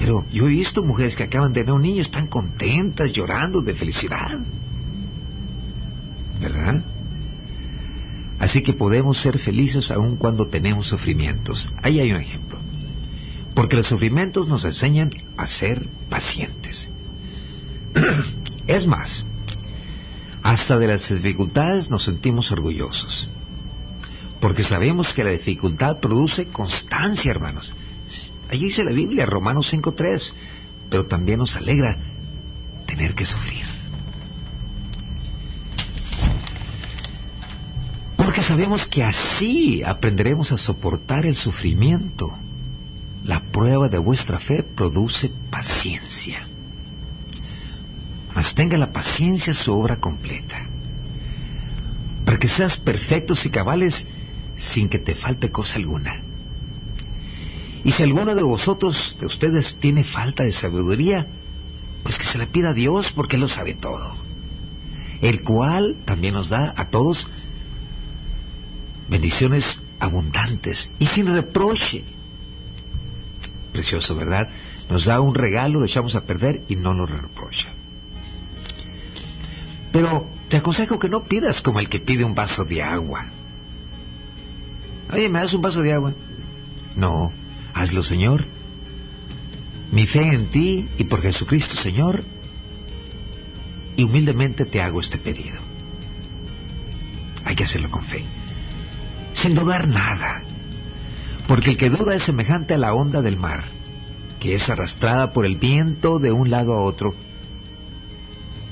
Pero yo he visto mujeres que acaban de tener un niño, están contentas, llorando de felicidad. ¿Verdad? Así que podemos ser felices aun cuando tenemos sufrimientos. Ahí hay un ejemplo. Porque los sufrimientos nos enseñan a ser pacientes. (clears throat) es más, hasta de las dificultades nos sentimos orgullosos. Porque sabemos que la dificultad produce constancia, hermanos. Allí dice la Biblia, Romanos 5.3. Pero también nos alegra tener que sufrir. Porque sabemos que así aprenderemos a soportar el sufrimiento. La prueba de vuestra fe produce paciencia. Mas tenga la paciencia su obra completa. Para que seas perfectos y cabales sin que te falte cosa alguna. Y si alguno de vosotros, de ustedes, tiene falta de sabiduría, pues que se le pida a Dios porque Él lo sabe todo. El cual también nos da a todos bendiciones abundantes y sin reproche. Precioso, ¿verdad? Nos da un regalo, lo echamos a perder y no nos reprocha. Pero te aconsejo que no pidas como el que pide un vaso de agua Oye, ¿me das un vaso de agua? No, hazlo, Señor. Mi fe en ti y por Jesucristo, Señor, y humildemente te hago este pedido. Hay que hacerlo con fe, sin dudar nada, porque el que duda es semejante a la onda del mar, que es arrastrada por el viento de un lado a otro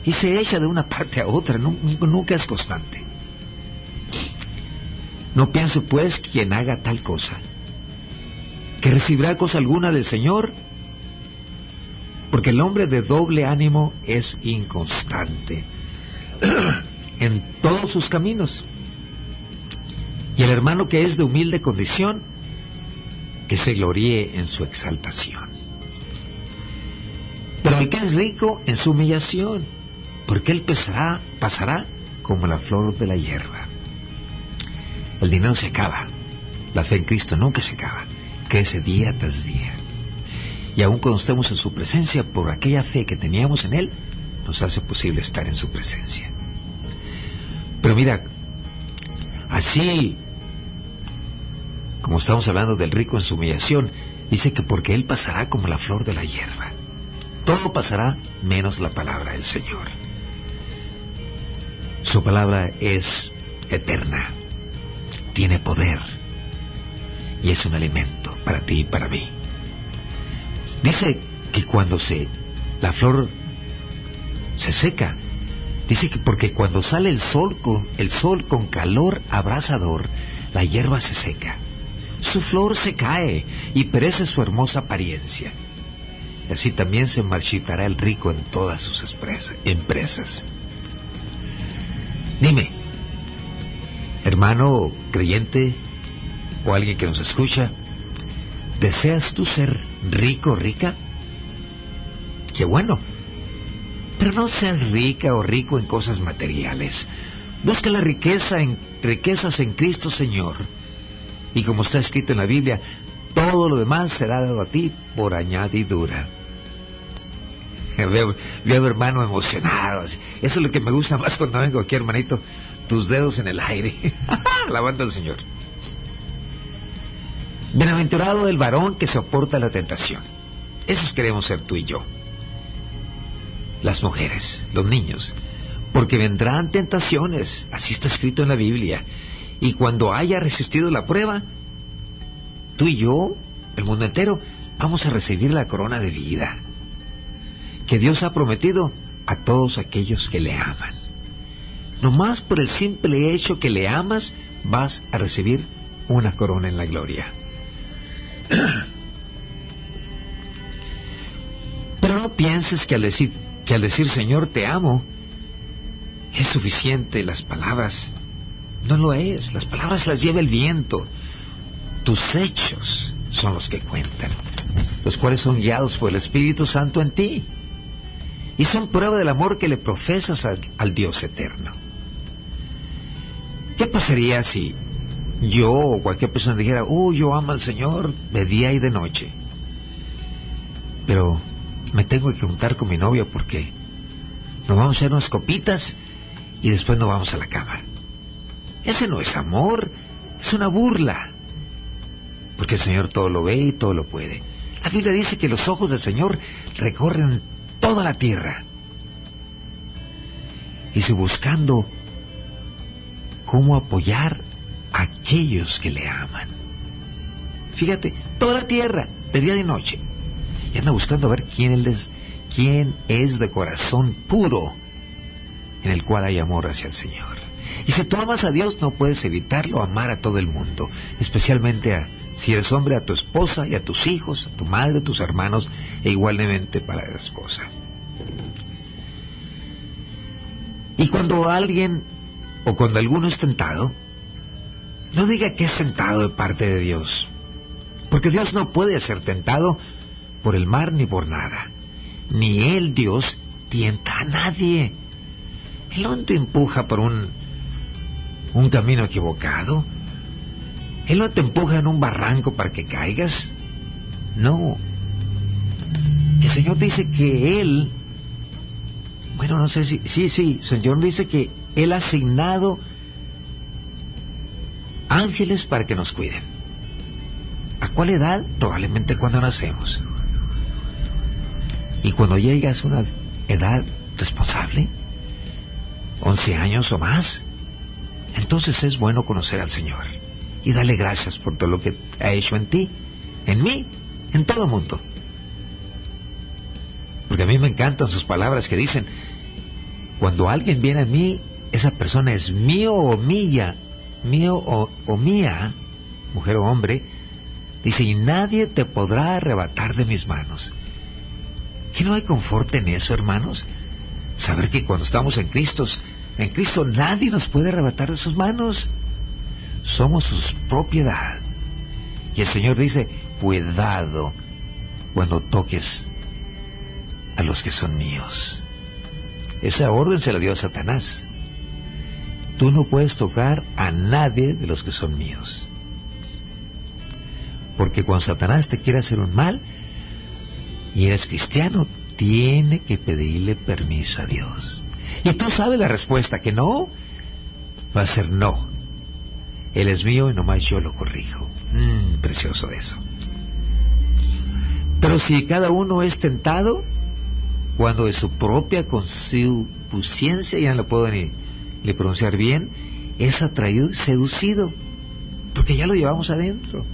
y se echa de una parte a otra, nunca es constante. No piense pues quien haga tal cosa, que recibirá cosa alguna del Señor, porque el hombre de doble ánimo es inconstante (clears throat) en todos sus caminos. Y el hermano que es de humilde condición, que se gloríe en su exaltación. Pero el que es rico en su humillación, porque él pasará como la flor de la hierba. El dinero se acaba. La fe en Cristo nunca se acaba. Crece día tras día. Y aun cuando estemos en su presencia, por aquella fe que teníamos en Él, nos hace posible estar en su presencia. Pero mira, así como estamos hablando del rico en su humillación, dice que porque Él pasará como la flor de la hierba. Todo pasará menos la palabra del Señor. Su palabra es eterna tiene poder y es un alimento para ti y para mí. Dice que cuando se la flor se seca, dice que porque cuando sale el sol con el sol con calor abrasador, la hierba se seca. Su flor se cae y perece su hermosa apariencia. Y así también se marchitará el rico en todas sus empresas. Dime, Hermano creyente o alguien que nos escucha, ¿deseas tú ser rico, rica? Qué bueno. Pero no seas rica o rico en cosas materiales. Busca la riqueza en riquezas en Cristo Señor. Y como está escrito en la Biblia, todo lo demás será dado a ti por añadidura. (laughs) Veo, veo hermano emocionado. Eso es lo que me gusta más cuando vengo aquí, hermanito. Tus dedos en el aire. (laughs) Alabando al Señor. Bienaventurado el varón que soporta la tentación. Esos queremos ser tú y yo. Las mujeres, los niños. Porque vendrán tentaciones. Así está escrito en la Biblia. Y cuando haya resistido la prueba, tú y yo, el mundo entero, vamos a recibir la corona de vida que Dios ha prometido a todos aquellos que le aman. Nomás por el simple hecho que le amas, vas a recibir una corona en la gloria. (clears throat) Pero no pienses que al decir, que al decir Señor te amo, es suficiente las palabras. No lo es, las palabras las lleva el viento. Tus hechos son los que cuentan, los cuales son guiados por el Espíritu Santo en ti y son prueba del amor que le profesas al, Dios eterno. ¿Qué pasaría si yo o cualquier persona dijera, oh, yo amo al Señor de día y de noche, pero me tengo que juntar con mi novia porque nos vamos a hacer unas copitas y después nos vamos a la cama? Ese no es amor, es una burla. Porque el Señor todo lo ve y todo lo puede. La Biblia dice que los ojos del Señor recorren toda la tierra. Y si buscando cómo apoyar a aquellos que le aman. Fíjate, toda la tierra, de día y de noche. Y anda buscando a ver quién es, quién es de corazón puro, en el cual hay amor hacia el Señor. Y si tú amas a Dios, no puedes evitarlo amar a todo el mundo, especialmente a, si eres hombre, a tu esposa y a tus hijos, a tu madre, a tus hermanos, e igualmente para la esposa. Y cuando alguien o cuando alguno es tentado, no diga que es tentado de parte de Dios, porque Dios no puede ser tentado por el mar ni por nada, ni Él, Dios, tienta a nadie. Él no te empuja por un, un camino equivocado, él no te empuja en un barranco para que caigas. No. El Señor dice que Él, bueno, no sé si, sí, sí, el Señor dice que Él ha asignado ángeles para que nos cuiden. ¿A cuál edad? Probablemente cuando nacemos. Y cuando llegas a una edad responsable, 11 años o más, entonces es bueno conocer al Señor y dale gracias por todo lo que ha hecho en ti, en mí, en todo mundo. Porque a mí me encantan sus palabras que dicen, cuando alguien viene a mí, esa persona es mío o mía, mío o, mía, mujer o hombre, dice, y nadie te podrá arrebatar de mis manos. ¿Que no hay confort en eso, hermanos? Saber que cuando estamos en Cristo, en Cristo nadie nos puede arrebatar de sus manos somos su propiedad. Y el Señor dice, cuidado cuando toques a los que son míos. Esa orden se la dio a Satanás. Tú no puedes tocar a nadie de los que son míos. Porque cuando Satanás te quiere hacer un mal y eres cristiano, tiene que pedirle permiso a Dios. Y tú sabes la respuesta, que no, va a ser no. Él es mío y nomás yo lo corrijo. Mm, precioso eso. Pero si cada uno es tentado, cuando de su propia concupiscencia, ya no lo puedo ni, ni pronunciar bien, es atraído, seducido, porque ya lo llevamos adentro.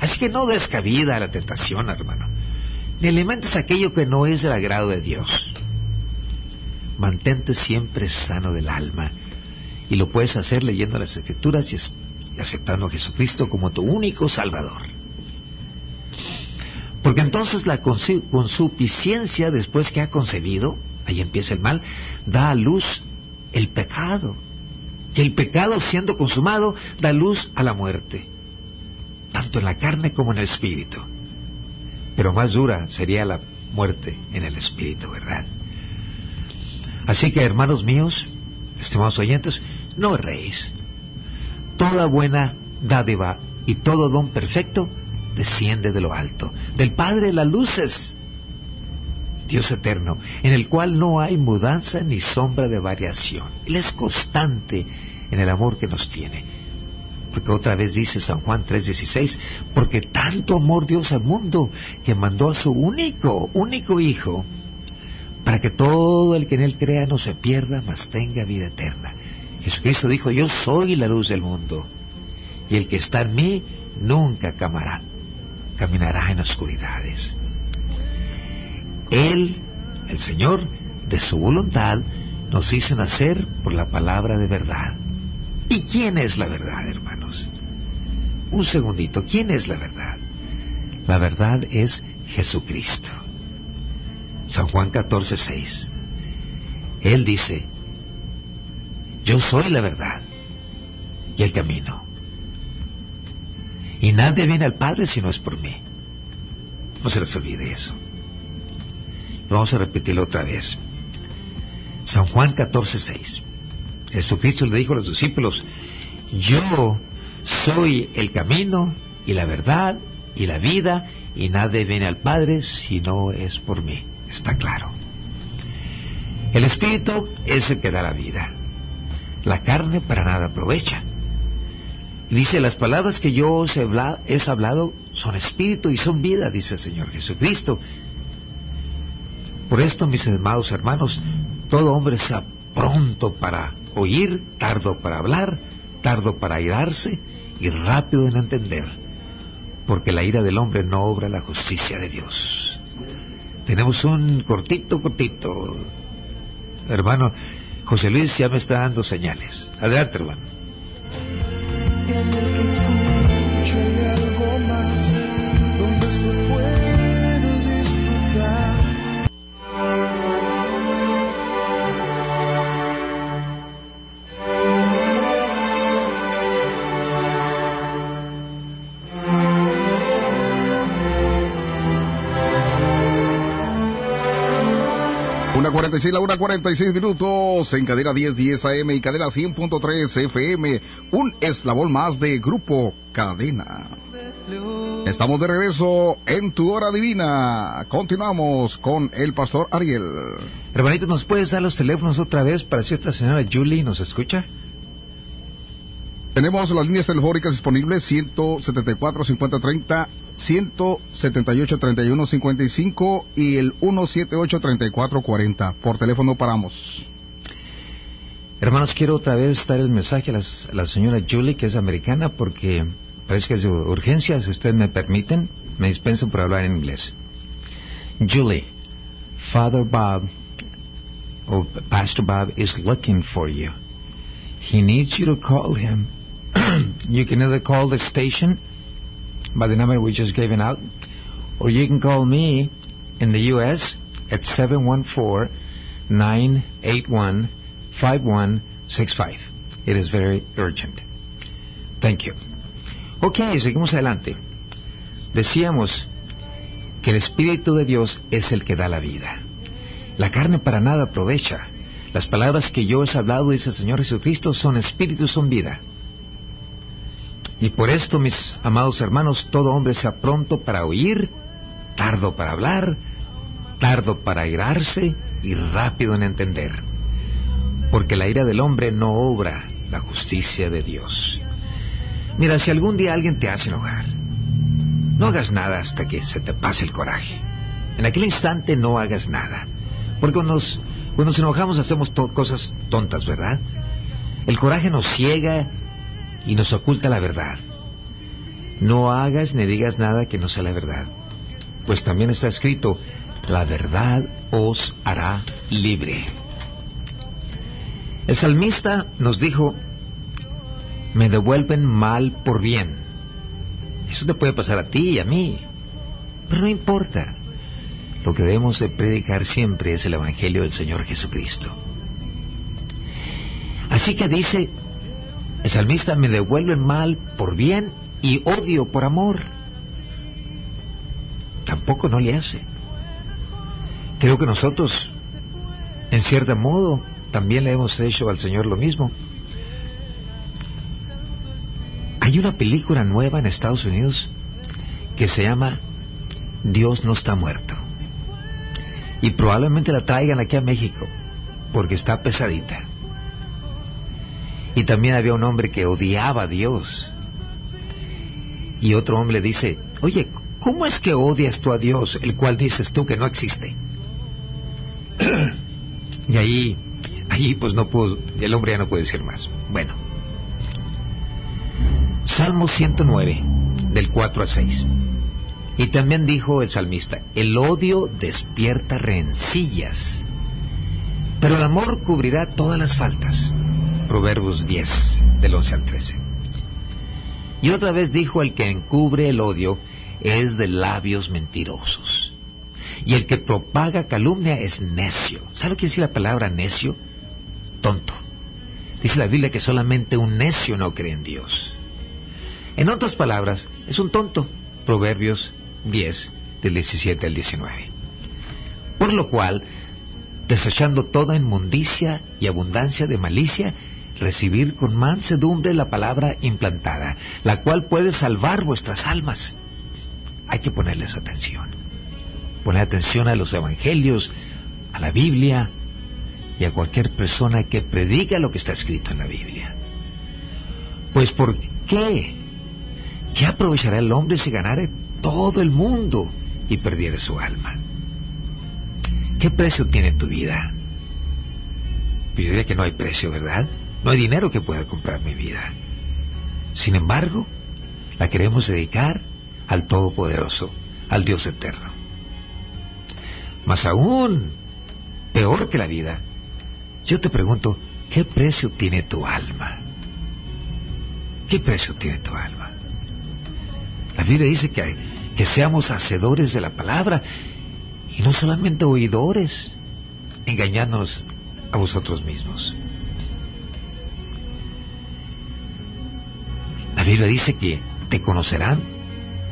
Así que no des cabida a la tentación, hermano. Ni alimentes aquello que no es del agrado de Dios. Mantente siempre sano del alma y lo puedes hacer leyendo las escrituras y, aceptando a Jesucristo como tu único Salvador. Porque entonces la consuficiencia, después que ha concebido, ahí empieza el mal, da a luz el pecado. Y el pecado siendo consumado da luz a la muerte, tanto en la carne como en el espíritu. Pero más dura sería la muerte en el espíritu, ¿verdad? Así que, hermanos míos, estimados oyentes, no erréis. Toda buena dádiva y todo don perfecto desciende de lo alto, del Padre de las luces, Dios eterno, en el cual no hay mudanza ni sombra de variación. Él es constante en el amor que nos tiene. Porque otra vez dice San Juan 3:16, porque tanto amor Dios al mundo que mandó a su único, único Hijo, para que todo el que en él crea no se pierda, mas tenga vida eterna. Jesucristo dijo, yo soy la luz del mundo, y el que está en mí nunca camará, caminará en oscuridades. Él, el Señor, de su voluntad, nos hizo nacer por la palabra de verdad. ¿Y quién es la verdad, hermanos? Un segundito, ¿quién es la verdad? La verdad es Jesucristo. San Juan 14, 6. Él dice, yo soy la verdad y el camino. Y nadie viene al Padre si no es por mí. No se les olvide eso. Vamos a repetirlo otra vez. San Juan 14, 6. Jesucristo le dijo a los discípulos, yo soy el camino y la verdad y la vida y nadie viene al Padre si no es por mí. Está claro. El Espíritu es el que da la vida. La carne para nada aprovecha. Dice, las palabras que yo os he hablado son espíritu y son vida, dice el Señor Jesucristo. Por esto, mis amados hermanos, todo hombre sea pronto para oír, tardo para hablar, tardo para airarse y rápido en entender, porque la ira del hombre no obra la justicia de Dios. Tenemos un cortito, cortito. Hermano, José Luis ya me está dando señales. Adelante, hermano. La una 46 minutos en cadera 1010 AM y cadera 100.3 FM. Un eslabón más de Grupo Cadena. Estamos de regreso en tu hora divina. Continuamos con el pastor Ariel. Hermanito, ¿nos puedes dar los teléfonos otra vez para si esta señora Julie nos escucha? Tenemos las líneas telefónicas disponibles 174 5030 178 31 55 y el 178 34 40. Por teléfono paramos. Hermanos, quiero otra vez dar el mensaje a, la señora Julie, que es americana, porque parece que es de urgencia. Si ustedes me permiten, me dispenso por hablar en inglés. Julie, Father Bob, or Pastor Bob, is looking for you. He needs you to call him (clears throat) you can either call the station by the number we just given out, or you can call me in the U.S. at 714-981-5165. It is very urgent. Thank you. Ok, seguimos adelante. Decíamos que el Espíritu de Dios es el que da la vida. La carne para nada aprovecha. Las palabras que yo he hablado, dice el Señor Jesucristo, son espíritu, son vida. Y por esto, mis amados hermanos, todo hombre sea pronto para oír, tardo para hablar, tardo para irarse y rápido en entender. Porque la ira del hombre no obra la justicia de Dios. Mira, si algún día alguien te hace enojar, no hagas nada hasta que se te pase el coraje. En aquel instante no hagas nada. Porque cuando nos, cuando nos enojamos hacemos cosas tontas, ¿verdad? El coraje nos ciega y nos oculta la verdad. No hagas ni digas nada que no sea la verdad, pues también está escrito, la verdad os hará libre. El salmista nos dijo, me devuelven mal por bien. Eso te puede pasar a ti y a mí, pero no importa. Lo que debemos de predicar siempre es el Evangelio del Señor Jesucristo. Así que dice, el salmista me devuelve mal por bien y odio por amor. Tampoco no le hace. Creo que nosotros En cierto modo, también le hemos hecho al Señor lo mismo. Hay una película nueva en Estados Unidos que se llama Dios no está muerto. Y probablemente la traigan aquí a México, porque está pesadita. Y también había un hombre que odiaba a Dios. Y otro hombre dice, oye, ¿cómo es que odias tú a Dios, el cual dices tú que no existe? (clears throat) y ahí, ahí pues no pudo, el hombre ya no puede decir más. Bueno. Salmo 109, del 4 al 6. Y también dijo el salmista, el odio despierta rencillas, pero el amor cubrirá todas las faltas. Proverbios 10, del 11 al 13. Y otra vez dijo, el que encubre el odio es de labios mentirosos. Y el que propaga calumnia es necio. ¿Sabe lo que dice la palabra necio? Tonto. Dice la Biblia que solamente un necio no cree en Dios. En otras palabras, es un tonto. Proverbios 10, del 17 al 19. Por lo cual, desechando toda inmundicia y abundancia de malicia, recibir con mansedumbre la palabra implantada, la cual puede salvar vuestras almas. Hay que ponerles atención. Poner atención a los evangelios, a la Biblia y a cualquier persona que prediga lo que está escrito en la Biblia. Pues ¿por qué? ¿Qué aprovechará el hombre si ganare todo el mundo y perdiere su alma. ¿Qué precio tiene tu vida? Pues yo diría que no hay precio, ¿verdad? No hay dinero que pueda comprar mi vida. Sin embargo, la queremos dedicar al Todopoderoso, al Dios eterno. Más aún, peor que la vida, yo te pregunto, ¿qué precio tiene tu alma? ¿Qué precio tiene tu alma? La Biblia dice que, que seamos hacedores de la palabra y no solamente oidores, engañándonos a vosotros mismos. Biblia dice que te conocerán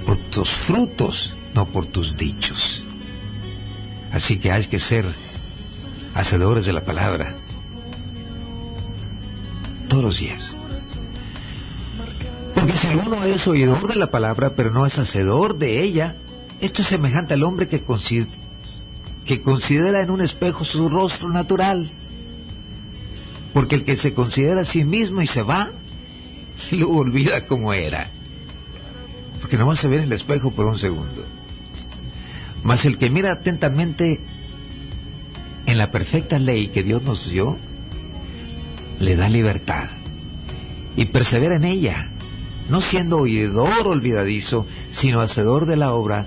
por tus frutos, no por tus dichos. Así que hay que ser hacedores de la palabra todos los días. Porque si uno es oidor de la palabra, pero no es hacedor de ella, esto es semejante al hombre que considera en un espejo su rostro natural. Porque el que se considera a sí mismo y se va, (laughs) lo olvida como era. Porque no va a ver en el espejo por un segundo. Mas el que mira atentamente en la perfecta ley que Dios nos dio, le da libertad y persevera en ella no siendo oidor olvidadizo, sino hacedor de la obra,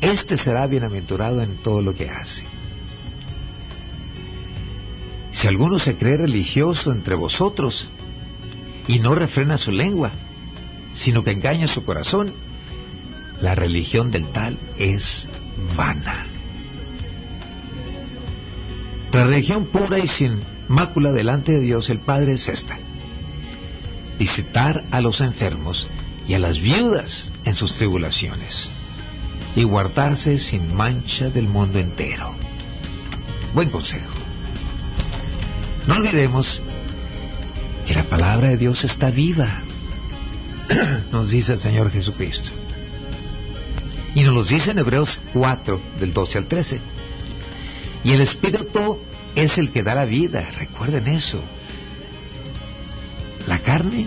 éste será bienaventurado en todo lo que hace. Si alguno se cree religioso entre vosotros y no refrena su lengua, sino que engaña su corazón, la religión del tal es vana. La religión pura y sin mácula delante de Dios el Padre es esta visitar a los enfermos y a las viudas en sus tribulaciones, y guardarse sin mancha del mundo entero. Buen consejo. No olvidemos que la palabra de Dios está viva, (clears throat) nos dice el Señor Jesucristo. Y nos lo dice en Hebreos 4, del 12 al 13. Y el Espíritu es el que da la vida, recuerden eso. La carne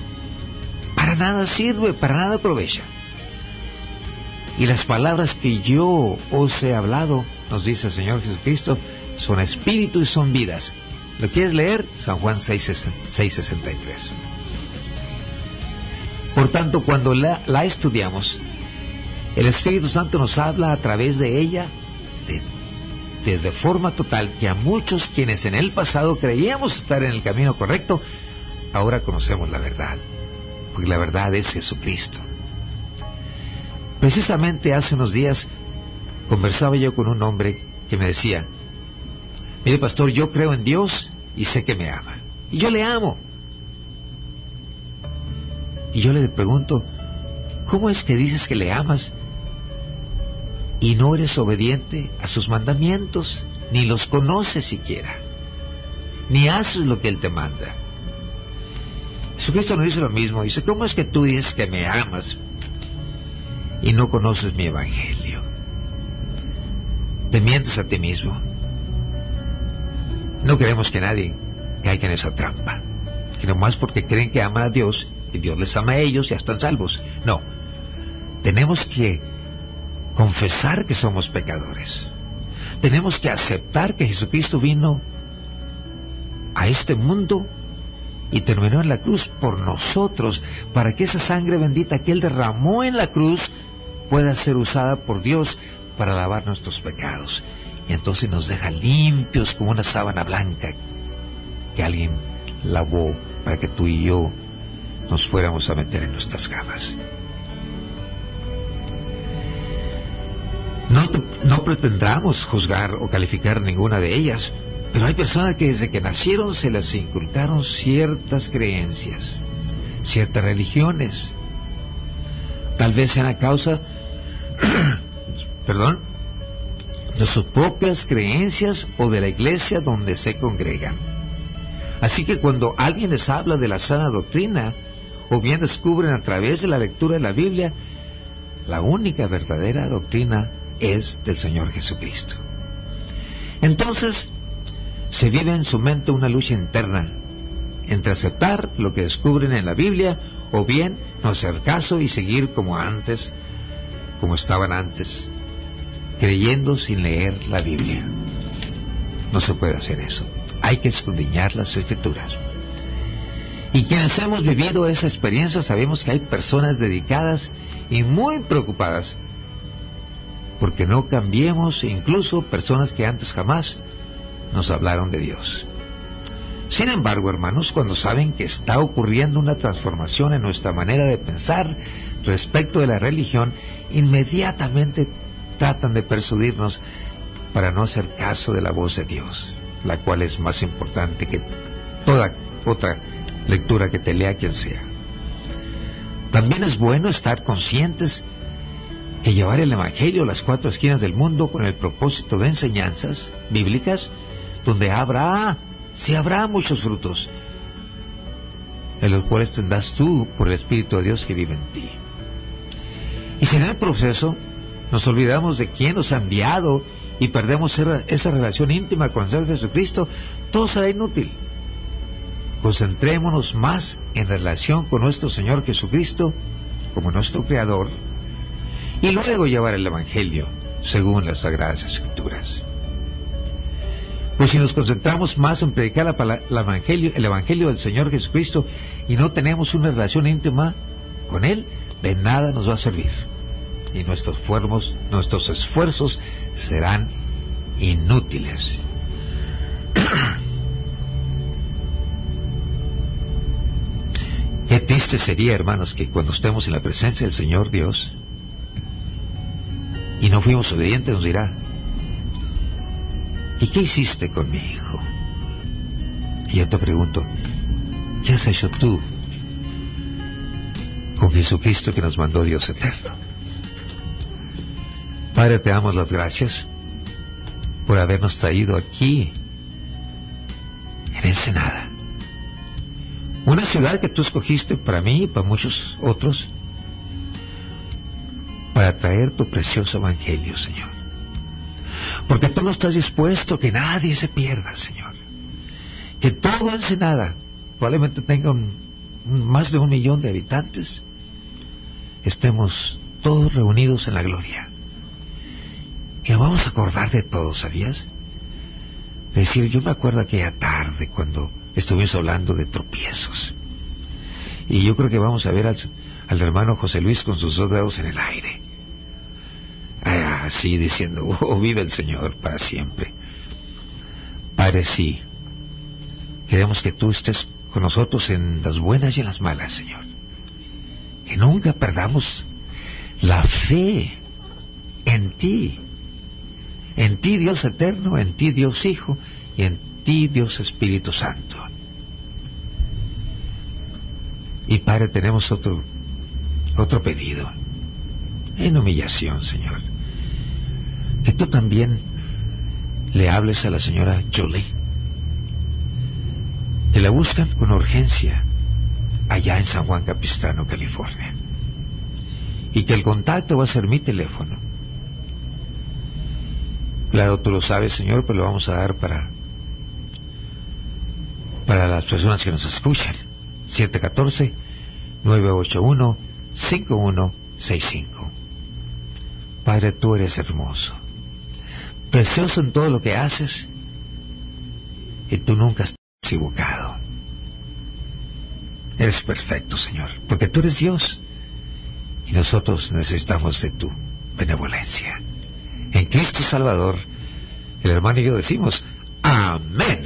para nada sirve, para nada aprovecha. Y las palabras que yo os he hablado, nos dice el Señor Jesucristo, son espíritu y son vidas. ¿Lo quieres leer? San Juan 6.63. Por tanto, cuando la, estudiamos, el Espíritu Santo nos habla a través de ella de, de forma total que a muchos quienes en el pasado creíamos estar en el camino correcto, ahora conocemos la verdad, porque la verdad es Jesucristo. Precisamente hace unos días conversaba yo con un hombre que me decía, mire pastor, yo creo en Dios y sé que me ama. Y yo le amo. Y yo le pregunto, ¿cómo es que dices que le amas y no eres obediente a sus mandamientos, ni los conoces siquiera? ni haces lo que Él te manda. Jesucristo nos dice lo mismo. Dice, ¿cómo es que tú dices que me amas y no conoces mi evangelio? Te mientes a ti mismo. No queremos que nadie caiga en esa trampa. Que nomás porque creen que aman a Dios y Dios les ama a ellos, ya están salvos. No. Tenemos que confesar que somos pecadores. Tenemos que aceptar que Jesucristo vino a este mundo y terminó en la cruz por nosotros, para que esa sangre bendita que Él derramó en la cruz pueda ser usada por Dios para lavar nuestros pecados. Y entonces nos deja limpios como una sábana blanca que alguien lavó para que tú y yo nos fuéramos a meter en nuestras camas. No, no pretendamos juzgar o calificar ninguna de ellas, pero hay personas que desde que nacieron se les inculcaron ciertas creencias, ciertas religiones. Tal vez sean a causa, (clears throat) perdón, de sus propias creencias o de la iglesia donde se congregan. Así que cuando alguien les habla de la sana doctrina, o bien descubren a través de la lectura de la Biblia, la única verdadera doctrina es del Señor Jesucristo. Entonces, se vive en su mente una lucha interna entre aceptar lo que descubren en la Biblia o bien no hacer caso y seguir como antes, como estaban antes, creyendo sin leer la Biblia. No se puede hacer eso. Hay que escudriñar las escrituras. Y quienes hemos vivido esa experiencia sabemos que hay personas dedicadas y muy preocupadas porque no cambiemos, incluso personas que antes jamás nos hablaron de Dios. Sin embargo, hermanos, cuando saben que está ocurriendo una transformación en nuestra manera de pensar respecto de la religión, inmediatamente tratan de persuadirnos para no hacer caso de la voz de Dios, la cual es más importante que toda otra lectura que te lea quien sea. También es bueno estar conscientes que llevar el Evangelio a las cuatro esquinas del mundo con el propósito de enseñanzas bíblicas donde habrá, si habrá muchos frutos, en los cuales tendrás tú por el Espíritu de Dios que vive en ti. Y en el proceso nos olvidamos de quién nos ha enviado y perdemos esa relación íntima con el Señor Jesucristo, todo será inútil. Concentrémonos más en relación con nuestro Señor Jesucristo como nuestro Creador y luego llevar el Evangelio según las Sagradas Escrituras. Pues si nos concentramos más en predicar evangelio, el Evangelio del Señor Jesucristo y no tenemos una relación íntima con Él, de nada nos va a servir. Y nuestros, nuestros esfuerzos serán inútiles. (clears throat) Qué triste sería, hermanos, que cuando estemos en la presencia del Señor Dios y no fuimos obedientes, nos dirá, ¿y qué hiciste con mi hijo? Y yo te pregunto, ¿qué has hecho tú con Jesucristo que nos mandó Dios eterno? Padre, te damos las gracias por habernos traído aquí, en Ensenada. Una ciudad que tú escogiste para mí y para muchos otros, para traer tu precioso evangelio, Señor. Porque tú no estás dispuesto que nadie se pierda, Señor. Que todo Ensenada, probablemente tenga más de un millón de habitantes, estemos todos reunidos en la gloria. Y nos vamos a acordar de todo, ¿sabías? decir, yo me acuerdo aquella tarde cuando estuvimos hablando de tropiezos. Y yo creo que vamos a ver al, al hermano José Luis con sus dos dedos en el aire así diciendo, (laughs) oh, vive el Señor para siempre. Padre, sí, queremos que tú estés con nosotros en las buenas y en las malas, Señor. Que nunca perdamos la fe en ti. En ti, Dios eterno, en ti, Dios Hijo, y en ti, Dios Espíritu Santo. Y Padre, tenemos otro, otro pedido. En humillación, Señor que tú también le hables a la señora Jolie la buscan con urgencia allá en San Juan Capistrano, California. Y que el contacto va a ser mi teléfono. Claro, tú lo sabes, Señor, pero lo vamos a dar para para las personas que nos escuchan. 714-981-5165. Padre, tú eres hermoso, precioso en todo lo que haces y tú nunca has equivocado. Eres perfecto, Señor, porque tú eres Dios y nosotros necesitamos de tu benevolencia. En Cristo Salvador, el hermano y yo decimos, amén.